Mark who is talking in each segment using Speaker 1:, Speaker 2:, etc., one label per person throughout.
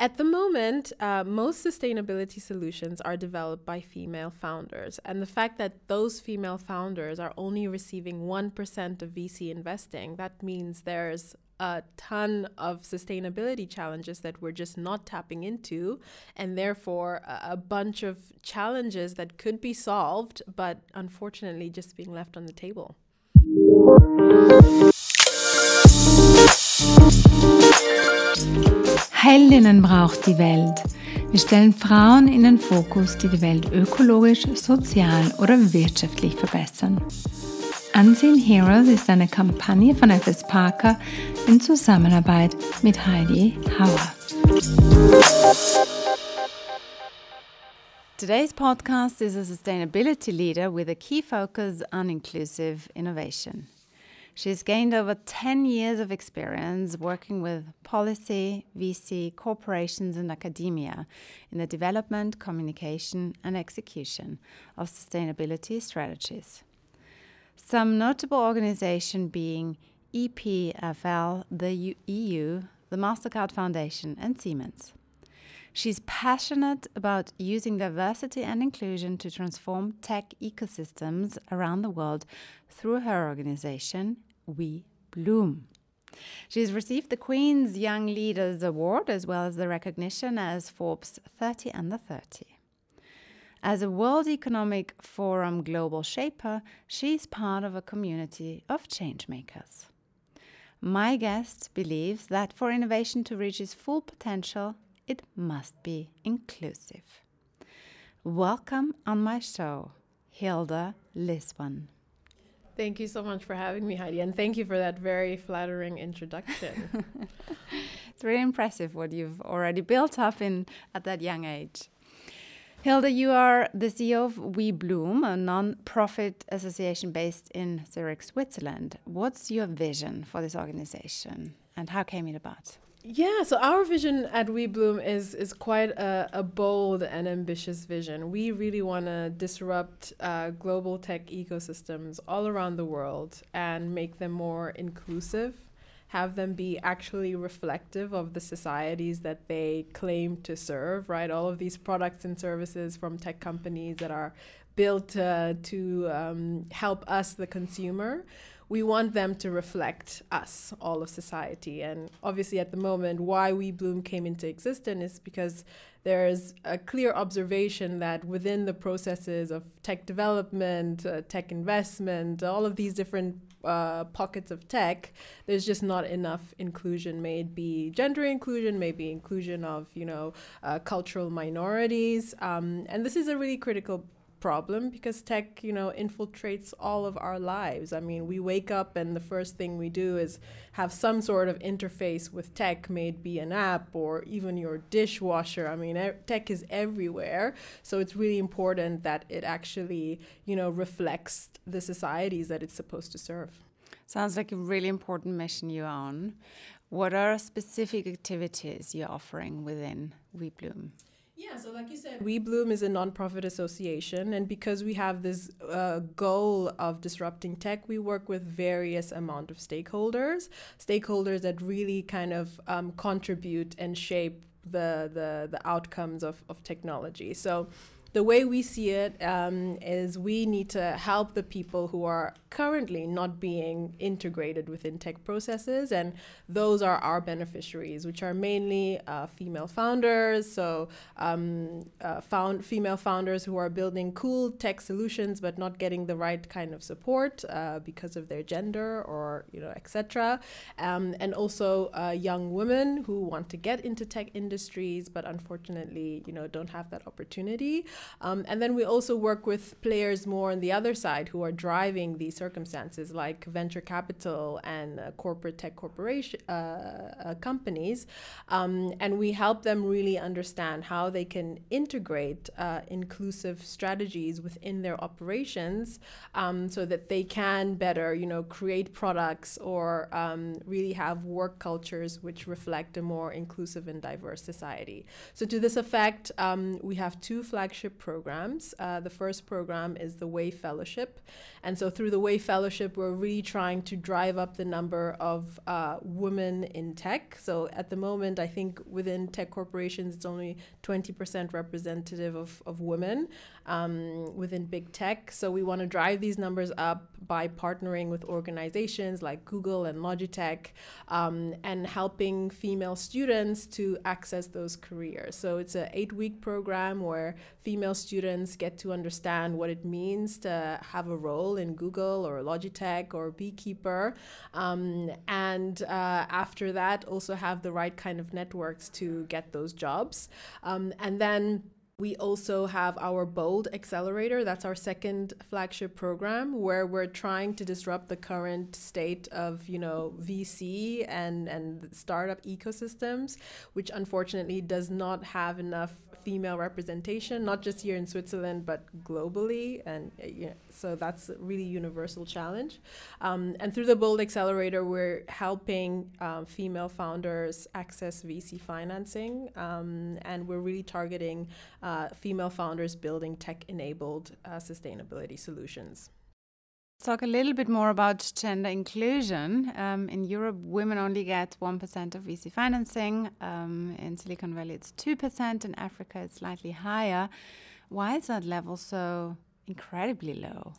Speaker 1: At the moment, uh, most sustainability solutions are developed by female founders. And the fact that those female founders are only receiving 1% of VC investing, that means there's a ton of sustainability challenges that we're just not tapping into, and therefore a, a bunch of challenges that could be solved, but unfortunately just being left on the table.
Speaker 2: Heldinnen braucht die Welt. Wir stellen Frauen in den Fokus, die die Welt ökologisch, sozial oder wirtschaftlich verbessern. Unseen Heroes ist eine Kampagne von FS Parker in Zusammenarbeit mit Heidi Hauer. Today's podcast is a sustainability leader with a key focus on inclusive innovation. She's gained over 10 years of experience working with policy, VC, corporations, and academia in the development, communication, and execution of sustainability strategies. Some notable organizations being EPFL, the EU, the MasterCard Foundation, and Siemens. She's passionate about using diversity and inclusion to transform tech ecosystems around the world through her organization, We Bloom. She's received the Queen's Young Leaders Award as well as the recognition as Forbes 30 Under 30. As a World Economic Forum global shaper, she's part of a community of changemakers. My guest believes that for innovation to reach its full potential, it must be inclusive. Welcome on my show, Hilda Liswani.
Speaker 1: Thank you so much for having me, Heidi, and thank you for that very flattering introduction.
Speaker 2: it's really impressive what you've already built up in at that young age. Hilda, you are the CEO of WeBloom, a non-profit association based in Zurich, Switzerland. What's your vision for this organization, and how came it about?
Speaker 1: Yeah, so our vision at WeBloom is is quite a, a bold and ambitious vision. We really want to disrupt uh, global tech ecosystems all around the world and make them more inclusive, have them be actually reflective of the societies that they claim to serve. Right, all of these products and services from tech companies that are built uh, to um, help us, the consumer we want them to reflect us, all of society. And obviously, at the moment, why WeBloom came into existence is because there's a clear observation that within the processes of tech development, uh, tech investment, all of these different uh, pockets of tech, there's just not enough inclusion. May it be gender inclusion, maybe inclusion of you know uh, cultural minorities, um, and this is a really critical problem because tech, you know, infiltrates all of our lives. I mean, we wake up and the first thing we do is have some sort of interface with tech, may it be an app or even your dishwasher. I mean, tech is everywhere. So it's really important that it actually, you know, reflects the societies that it's supposed to serve.
Speaker 2: Sounds like a really important mission you're on. What are specific activities you're offering within WeBloom?
Speaker 1: Yeah, so like you said, WeBloom is a nonprofit association, and because we have this uh, goal of disrupting tech, we work with various amount of stakeholders, stakeholders that really kind of um, contribute and shape the the the outcomes of, of technology. So the way we see it um, is we need to help the people who are currently not being integrated within tech processes, and those are our beneficiaries, which are mainly uh, female founders. So, um, uh, found female founders who are building cool tech solutions but not getting the right kind of support uh, because of their gender or you know etc. Um, and also uh, young women who want to get into tech industries but unfortunately you know don't have that opportunity. Um, and then we also work with players more on the other side who are driving these circumstances, like venture capital and uh, corporate tech corporation uh, uh, companies. Um, and we help them really understand how they can integrate uh, inclusive strategies within their operations um, so that they can better, you know, create products or um, really have work cultures which reflect a more inclusive and diverse society. So to this effect, um, we have two flagship flagship programs. Uh, the first program is the Way Fellowship. And so through the Way Fellowship, we're really trying to drive up the number of uh, women in tech. So at the moment, I think within tech corporations, it's only 20% representative of, of women um, within big tech. So we want to drive these numbers up by partnering with organizations like Google and Logitech um, and helping female students to access those careers. So it's an eight week program where female students get to understand what it means to have a role in Google or Logitech or Beekeeper. Um, and uh, after that, also have the right kind of networks to get those jobs. Um, and then we also have our Bold Accelerator. That's our second flagship program where we're trying to disrupt the current state of, you know, VC and, and startup ecosystems, which unfortunately does not have enough female representation, not just here in Switzerland, but globally. And uh, so that's a really universal challenge. Um, and through the Bold Accelerator, we're helping um, female founders access VC financing. Um, and we're really targeting uh, female founders building tech enabled uh, sustainability solutions
Speaker 2: talk a little bit more about gender inclusion. Um, in Europe, women only get 1% of VC financing. Um, in Silicon Valley, it's 2%. In Africa, it's slightly higher. Why is that level so incredibly low?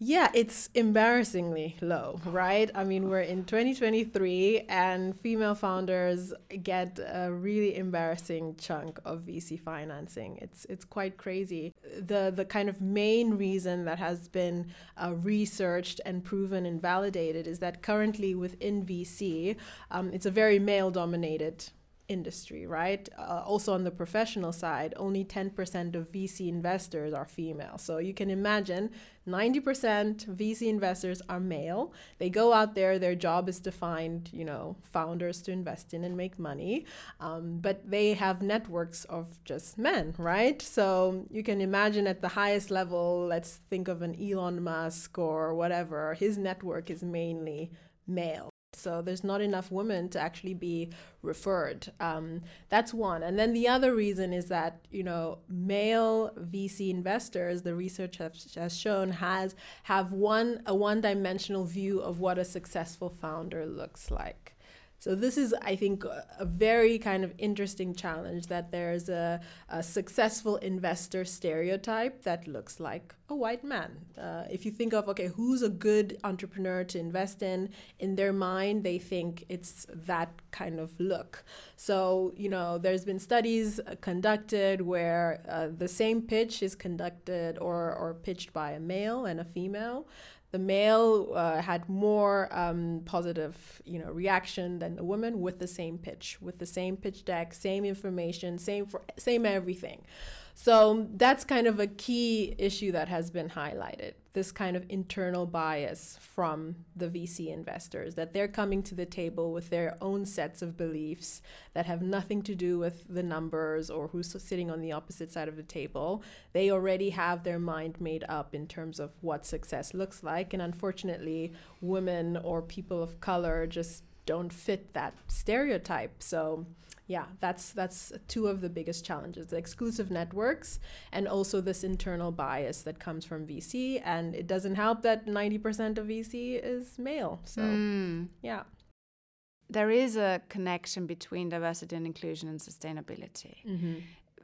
Speaker 1: Yeah, it's embarrassingly low, right? I mean, we're in 2023 and female founders get a really embarrassing chunk of VC financing. It's it's quite crazy. The the kind of main reason that has been uh, researched and proven and validated is that currently within VC, um, it's a very male dominated industry, right? Uh, also on the professional side, only 10% of VC investors are female. So you can imagine 90% VC investors are male. They go out there, their job is to find, you know, founders to invest in and make money. Um, but they have networks of just men, right? So you can imagine at the highest level, let's think of an Elon Musk or whatever, his network is mainly male. So there's not enough women to actually be referred. Um, that's one. And then the other reason is that, you know, male VC investors, the research has, has shown, has have one a one-dimensional view of what a successful founder looks like. So this is, I think, a very kind of interesting challenge that there's a, a successful investor stereotype that looks like a white man. Uh, if you think of, okay, who's a good entrepreneur to invest in, in their mind, they think it's that kind of look. So, you know, there's been studies uh, conducted where uh, the same pitch is conducted or, or pitched by a male and a female the male uh, had more um, positive you know reaction than the woman with the same pitch with the same pitch deck same information same for same everything so that's kind of a key issue that has been highlighted this kind of internal bias from the VC investors that they're coming to the table with their own sets of beliefs that have nothing to do with the numbers or who's sitting on the opposite side of the table. They already have their mind made up in terms of what success looks like. And unfortunately, women or people of color just don't fit that stereotype. So yeah, that's that's two of the biggest challenges: the exclusive networks and also this internal bias that comes from VC. And it doesn't help that ninety percent of VC is male. So mm. yeah,
Speaker 2: there is a connection between diversity and inclusion and sustainability. Mm-hmm.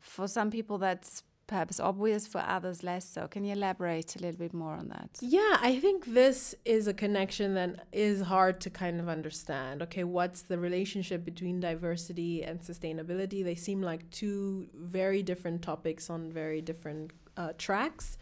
Speaker 2: For some people, that's perhaps obvious for others less so. Can you elaborate a little bit more on that?
Speaker 1: Yeah i think this is a connection that is hard to kind of understand. Okay what's the relationship between diversity and sustainability? They seem like two very different topics on very different uh, tracks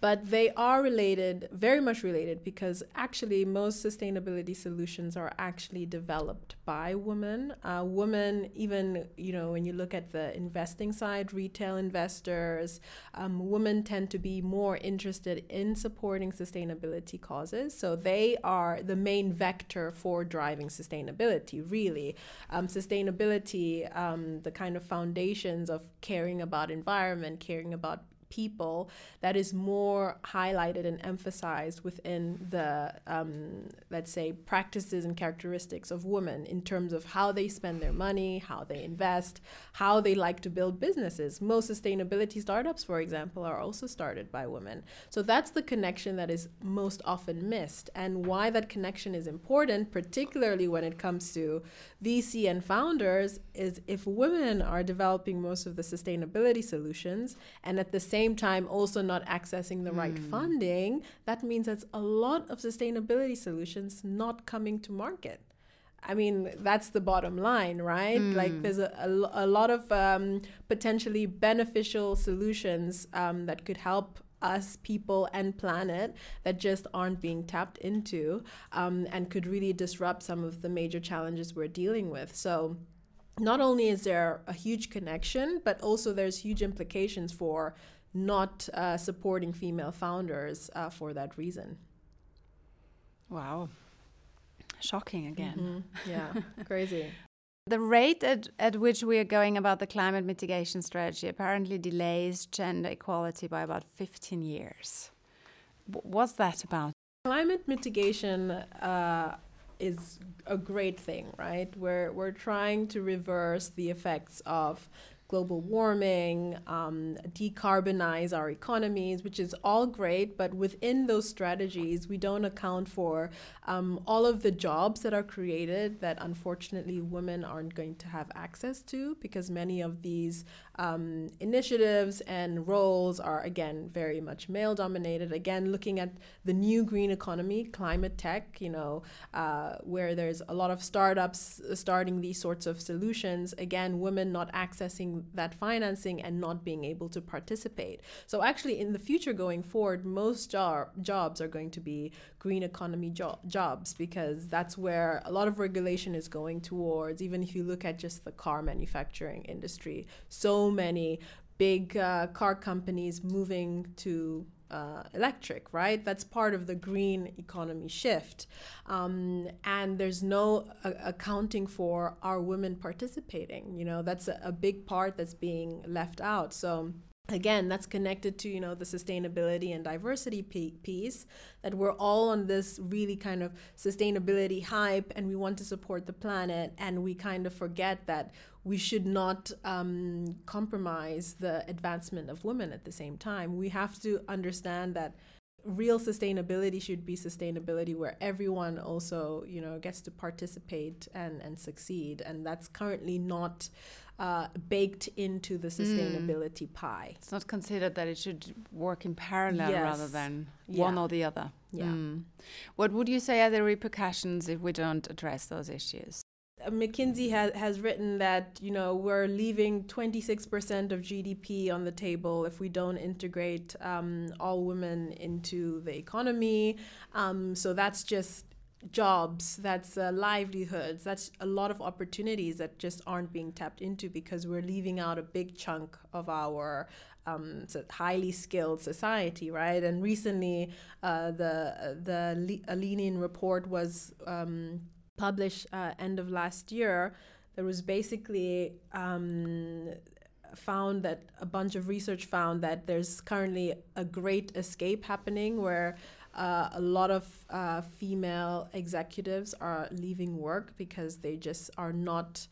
Speaker 1: but they are related, very much related, because actually most sustainability solutions are actually developed by women. Uh, women, even you know, when you look at the investing side, retail investors, um, women tend to be more interested in supporting sustainability causes. So they are the main vector for driving sustainability. Really, um, sustainability, um, the kind of foundations of caring about environment, caring about people that is more highlighted and emphasized within the um, let's say practices and characteristics of women in terms of how they spend their money how they invest how they like to build businesses. Most sustainability startups for example are also started by women. So that's the connection that is most often missed. And why that connection is important particularly when it comes to vc and founders is if women are developing most of the sustainability solutions and at the same time also not accessing the mm. right hmm. funding, that means that's a lot of sustainability solutions not coming to market. I mean, that's the bottom line, right? Mm. Like, there's a, a, a lot of um, potentially beneficial solutions um, that could help us, people, and planet that just aren't being tapped into um, and could really disrupt some of the major challenges we're dealing with. So, not only is there a huge connection, but also there's huge implications for not uh, supporting female founders uh, for that reason.
Speaker 2: Wow. Shocking again. Mm
Speaker 1: -hmm. Yeah, crazy.
Speaker 2: The rate at, at which we are going about the climate mitigation strategy apparently delays gender equality by about 15 years. what's that about?
Speaker 1: Climate mitigation uh, is a great thing, right? We're, we're trying to reverse the effects of global warming, um, decarbonize our economies, which is all great. But within those strategies, we don't account for um, all of the jobs that are created that unfortunately women aren't going to have access to because many of these um, initiatives and roles are, again, very much male dominated. Again, looking at the new green economy, climate tech, you know, uh, where there's a lot of startups starting these sorts of solutions. Again, women not accessing that financing and not being able to participate. So, actually, in the future going forward, most jo- jobs are going to be green economy jo- jobs because that's where a lot of regulation is going towards. Even if you look at just the car manufacturing industry, so many big uh, car companies moving to uh, electric, right? That's part of the green economy shift. Um, and there's no uh, accounting for our women participating. You know, that's a, a big part that's being left out. So, again that's connected to you know the sustainability and diversity piece that we're all on this really kind of sustainability hype and we want to support the planet and we kind of forget that we should not um, compromise the advancement of women at the same time. We have to understand that real sustainability should be sustainability where everyone also you know gets to participate and and succeed and that's currently not uh, baked into the mm. sustainability mm. pie.
Speaker 2: It's not considered that it should work in parallel yes. rather than yeah. one or the other.
Speaker 1: Yeah. Mm.
Speaker 2: What would you say are the repercussions if we don't address those issues?
Speaker 1: Uh, McKinsey has, has written that you know we're leaving 26% of GDP on the table if we don't integrate um, all women into the economy. Um, so that's just jobs, that's uh, livelihoods, that's a lot of opportunities that just aren't being tapped into because we're leaving out a big chunk of our um, highly skilled society, right? And recently, uh, the the Lean report was um, published uh, end of last year. There was basically um, found that a bunch of research found that there's currently a great escape happening where uh, a lot of uh, female executives are leaving work because they just are not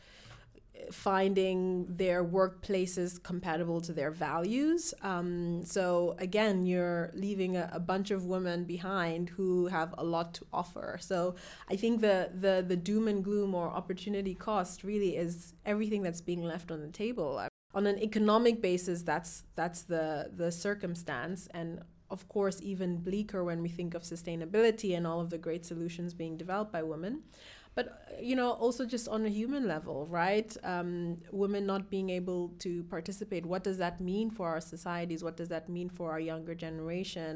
Speaker 1: finding their workplaces compatible to their values. Um, so again, you're leaving a, a, bunch of women behind who have a lot to offer. So I think the the the doom and gloom or opportunity cost really is everything that's being left on the table. On an economic basis, that's that's the the circumstance, and of course, even bleaker when we think of sustainability and all of the great solutions being developed by women. But, uh, you know, also just on a human level, right? Um, women not being able to participate. What does that mean for our societies? What does that mean for our younger generation?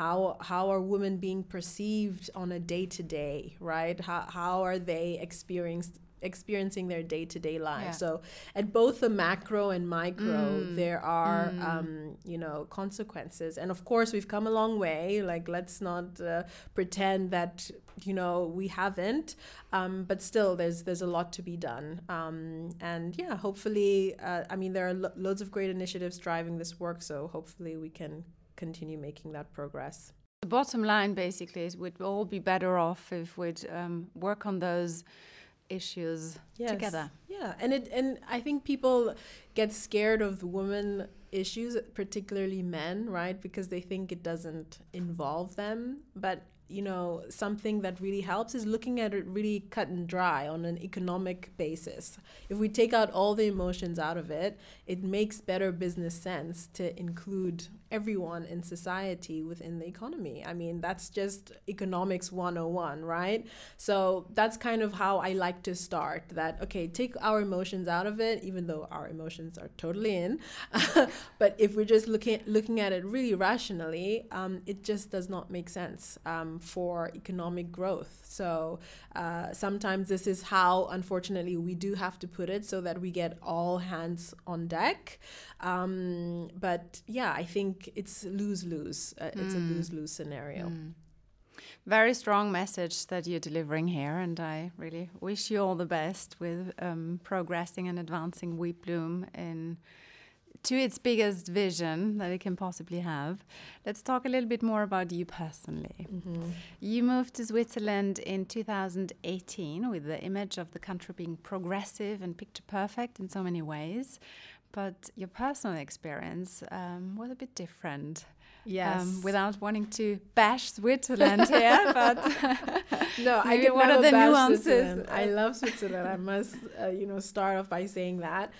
Speaker 1: How, how are women being perceived on a day to day, right? How, how are they experienced, experiencing their day-to-day lives.
Speaker 2: Yeah.
Speaker 1: so at both the macro and micro
Speaker 2: Mm.
Speaker 1: there are
Speaker 2: Mm.
Speaker 1: um, you know consequences. And of course we've come a long way. Like let's not uh, pretend that you know we haven't. Um, but still there's there's a lot to be done. Um, and yeah hopefully uh, i mean there are lo- loads of great initiatives driving this work. So hopefully we can continue making that progress.
Speaker 2: The bottom line basically is we'd all be better off if we'd um, work on those issues
Speaker 1: Yes.
Speaker 2: together.
Speaker 1: Yeah, and it and I think people get scared of women issues, particularly men, right? Because they think it doesn't involve them. But you know, something that really helps is looking at it really cut and dry on an economic basis. If we take out all the emotions out of it, it makes better business sense to include everyone in society within the economy. I mean, that's just economics 101, right? So that's kind of how I like to start that, okay, take our emotions out of it, even though our emotions are totally in. but if we're just looking, looking at it really rationally, um, it just does not make sense um, for economic growth. So uh, sometimes this is how, unfortunately, we do have to put it so that we get all hands on deck. Um, but yeah, I think it's lose lose. Uh, It's a
Speaker 2: Mm.
Speaker 1: lose lose scenario.
Speaker 2: Mm. Very strong message that you're delivering here, and I really wish you all the best with um, progressing and advancing WeBloom in to its biggest vision that it can possibly have. Let's talk a little bit more about you personally.
Speaker 1: Mhm.
Speaker 2: You moved to Switzerland in 2018 with the image of the country being progressive and picture perfect in so many ways. But your personal experience um, was a bit different.
Speaker 1: Yes.
Speaker 2: Um, without wanting to bash Switzerland here, but
Speaker 1: no, I can
Speaker 2: what are the nuances?
Speaker 1: I love Switzerland. I must, uh, you know, start off by saying that.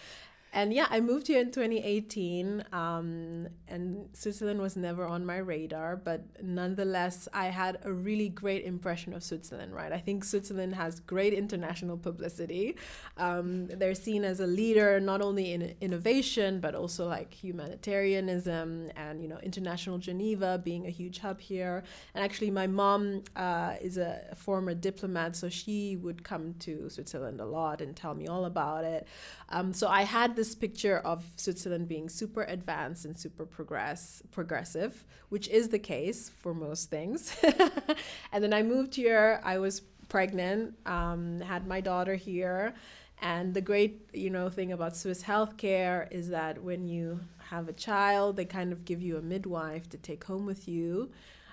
Speaker 1: And yeah, I moved here in 2018, um, and Switzerland was never on my radar. But nonetheless, I had a really great impression of Switzerland. Right, I think Switzerland has great international publicity. Um, they're seen as a leader not only in innovation but also like humanitarianism and you know international Geneva being a huge hub here. And actually, my mom uh, is a former diplomat, so she would come to Switzerland a lot and tell me all about it. Um, so I had this picture of Switzerland being super advanced and super progress progressive, which is the case for most things. and then I moved here. I was pregnant, um, had my daughter here. And the great, you know, thing about Swiss healthcare is that when you have a child, they kind of give you a midwife to take home with you,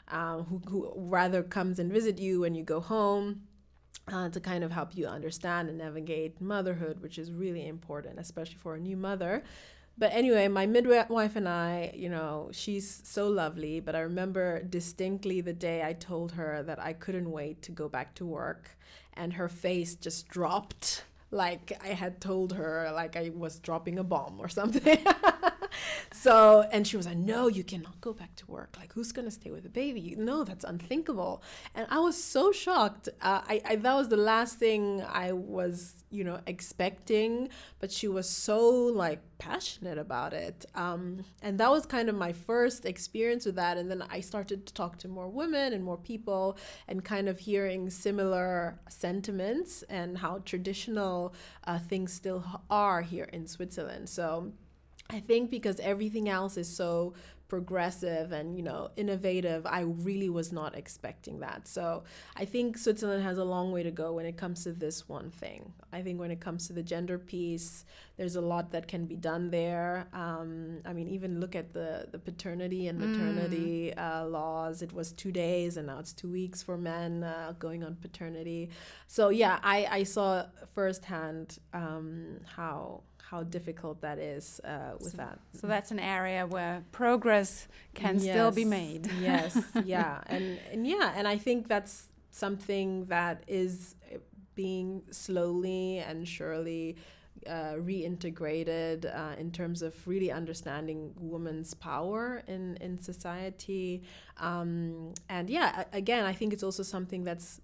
Speaker 1: um, who, who rather comes and visit you when you go home. Uh, to kind of help you understand and navigate motherhood, which is really important, especially for a new mother. But anyway, my midwife and I, you know, she's so lovely. But I remember distinctly the day I told her that I couldn't wait to go back to work, and her face just dropped like I had told her, like I was dropping a bomb or something. so, and she was like, No, you cannot go back to work. Like, who's going to stay with the baby? No, that's unthinkable. And I was so shocked. Uh, I, I, that was the last thing I was, you know, expecting. But she was so, like, passionate about it. Um, and that was kind of my first experience with that. And then I started to talk to more women and more people and kind of hearing similar sentiments and how traditional uh, things still are here in Switzerland. So I think because everything else is so progressive and you know innovative i really was not expecting that. So i think switzerland has a long way to go when it comes to this one thing. I think when it comes to the gender piece there's a lot that can be done there. Um, i mean even look at the the paternity and maternity mm. uh, laws. It was two days and now it's two weeks for men uh, going on paternity. So yeah i i saw firsthand um, how how difficult that is uh, with
Speaker 2: so,
Speaker 1: that.
Speaker 2: So that's an area where progress can yes, still be made.
Speaker 1: yes, yeah, and and yeah, and I think that's something that is being slowly and surely uh, reintegrated uh, in terms of really understanding women's power in in society. Um, and yeah, again, I think it's also something that's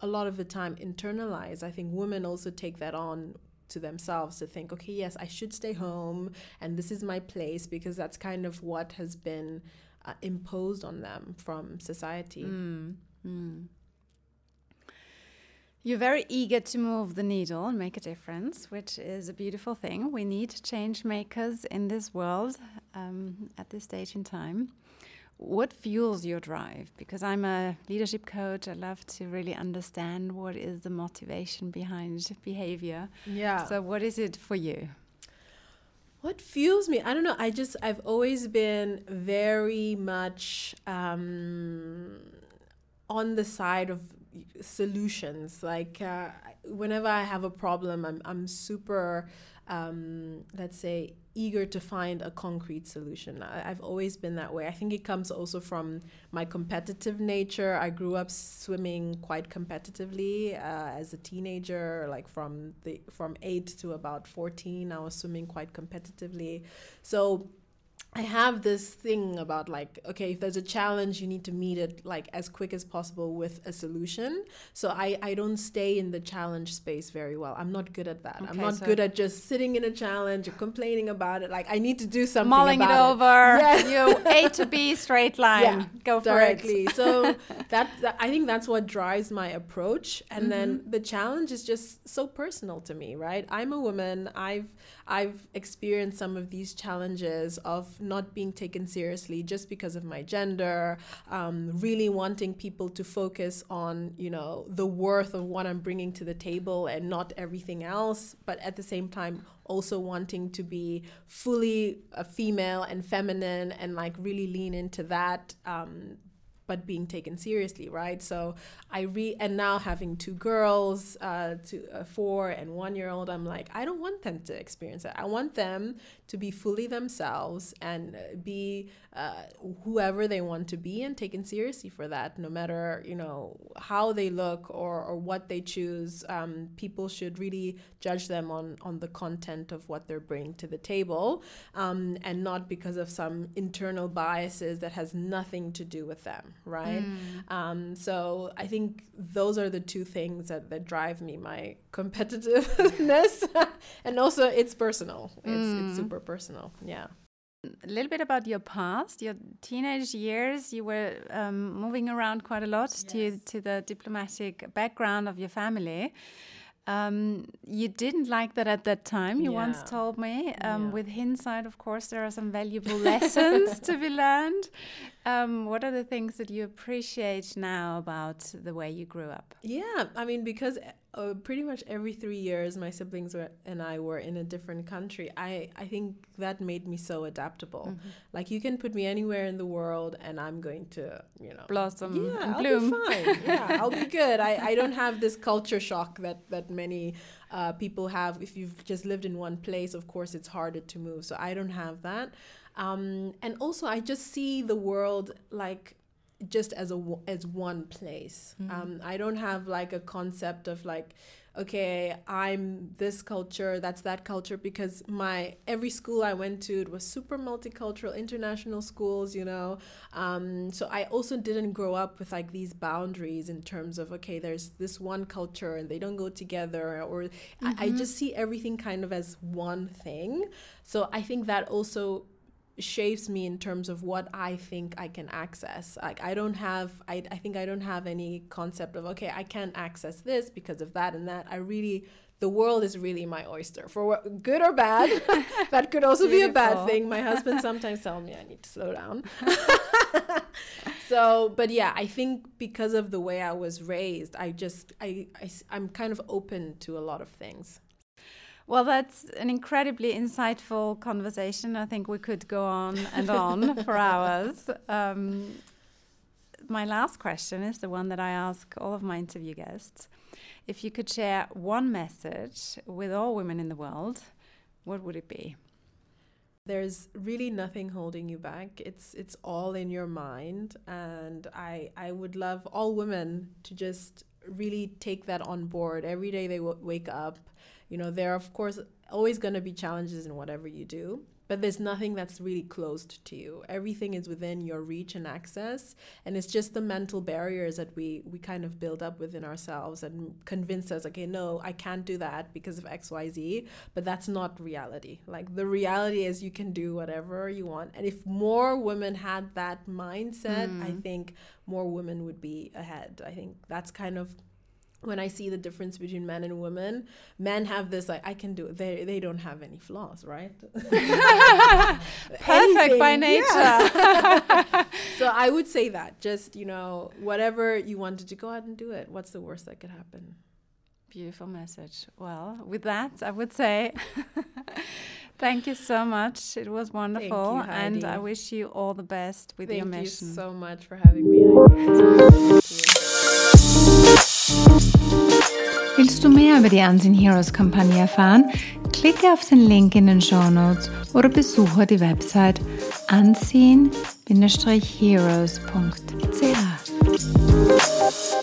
Speaker 1: a lot of the time internalized. I think women also take that on to themselves to think, okay, yes, I should stay home and this is my place because that's kind of what has been uh, imposed on them from society.
Speaker 2: Mm, mm. You're very eager to move the needle and make a difference, which is a beautiful thing. We need change makers in this world um, at this stage in time. What fuels your drive? Because I'm a leadership coach, I love to really understand what is the motivation behind behavior.
Speaker 1: Yeah.
Speaker 2: So, what is it for you?
Speaker 1: What fuels me? I don't know. I just, I've always been very much um, on the side of solutions. Like uh, whenever I have a problem, I'm I'm super, um, let's say, eager to find a concrete solution. I, have always been that way. I think it comes also from my competitive nature. I grew up swimming quite competitively uh, as a teenager, like from the from eight to about fourteen. I was swimming quite competitively, so I have this thing about like, okay, if there's a challenge, you need to meet it like as quick as possible with a solution. So I, I don't stay in the challenge space very well. I'm not good at that. Okay, I'm not so good at just sitting in a challenge or complaining about it. Like I need to do something.
Speaker 2: Mulling
Speaker 1: it
Speaker 2: over. It. Yeah. you A to B straight line. Yeah, Go for
Speaker 1: directly.
Speaker 2: it.
Speaker 1: so that, that, I think that's what drives my approach. And mm-hmm. then the challenge is just so personal to me, right? I'm a woman. I've I've experienced some of these challenges of not being taken seriously just because of my gender, um, really wanting people to focus on, you know, the worth of what I'm bringing to the table and not everything else, but at the same time, also wanting to be fully a female and feminine and like really lean into that um, but being taken seriously, right? So I re and now having two girls, uh, two, uh, four and one year old, I'm like, I don't want them to experience that. I want them to be fully themselves and uh, be uh, whoever they want to be and taken seriously for that, no matter you know how they look or, or what they choose. Um, people should really judge them on on the content of what they're bringing to the table, um, and not because of some internal biases that has nothing to do with them, right? Mm. Um, so I think those are the two things that, that drive me: my competitiveness, and also it's personal. It's, mm. it's super personal. Yeah
Speaker 2: a little bit about your past, your teenage years. You were um, moving around quite a lot yes. to to the diplomatic background of your family. Um, you didn't like that at that time. You yeah. once told me. Um, yeah. With hindsight, of course, there are some valuable lessons to be learned. Um, what are the things that you appreciate now about the way you grew up?
Speaker 1: Yeah, I mean, because uh, pretty much every three years, my siblings were, and I were in a different country. I, I think that made me so adaptable. Mm-hmm. Like you can put me anywhere in the world, and I'm going to, you know,
Speaker 2: blossom
Speaker 1: yeah,
Speaker 2: and
Speaker 1: I'll
Speaker 2: bloom.
Speaker 1: Be fine. yeah, I'll be good. I, I don't have this culture shock that that many uh, people have. If you've just lived in one place, of course, it's harder to move. So I don't have that. Um, and also, I just see the world like just as a as one place. Mm-hmm. Um, I don't have like a concept of like, okay, I'm this culture, that's that culture, because my every school I went to it was super multicultural, international schools, you know. Um, so I also didn't grow up with like these boundaries in terms of okay, there's this one culture and they don't go together, or mm-hmm. I, I mm-hmm. just see everything kind of as one thing. So I think that also shapes me in terms of what I think I can access. Like I don't have I, I think I don't have any concept of okay, I can't access this because of that and that. I really the world is really my oyster for what, good or bad. that could also be a bad thing. My husband sometimes tells me I need to slow down. so, but yeah, I think because of the way I was raised, I just I, I I'm kind of open to a lot of things.
Speaker 2: Well, that's an incredibly insightful conversation. I think we could go on and on for hours. Um, my last question is the one that I ask all of my interview guests. If you could share one message with all women in the world, what would it be?
Speaker 1: There's really nothing holding you back. It's it's all in your mind, and I I would love all women to just really take that on board every day they w- wake up you know, there are, of course, always going to be challenges in whatever you do, but there's nothing that's really closed to you. Everything is within your reach and access, and it's just the mental barriers that we we kind of build up within ourselves and convince us, okay, no, I can't do that because of X, Y, Z. But that's not reality. Like the reality is, you can do whatever you want, and if more women had that mindset, mm. I think more women would be ahead. I think that's kind of when I see the difference between men and women, men have this like I can do it. They they don't have any flaws, right?
Speaker 2: Perfect by nature.
Speaker 1: Yeah. so I would say that just you know whatever you wanted to go out and do it. What's the worst that could happen?
Speaker 2: Beautiful message. Well, with that, I would say thank you so much. It was wonderful,
Speaker 1: you,
Speaker 2: and I wish you all the best with
Speaker 1: Thank
Speaker 2: your mission.
Speaker 1: Thank you so much for having me.
Speaker 2: Willst du mehr über die Unseen Heroes Kampagne erfahren? Klicke auf den Link in den Show Notes oder besuche die Website unseen-heroes.ch.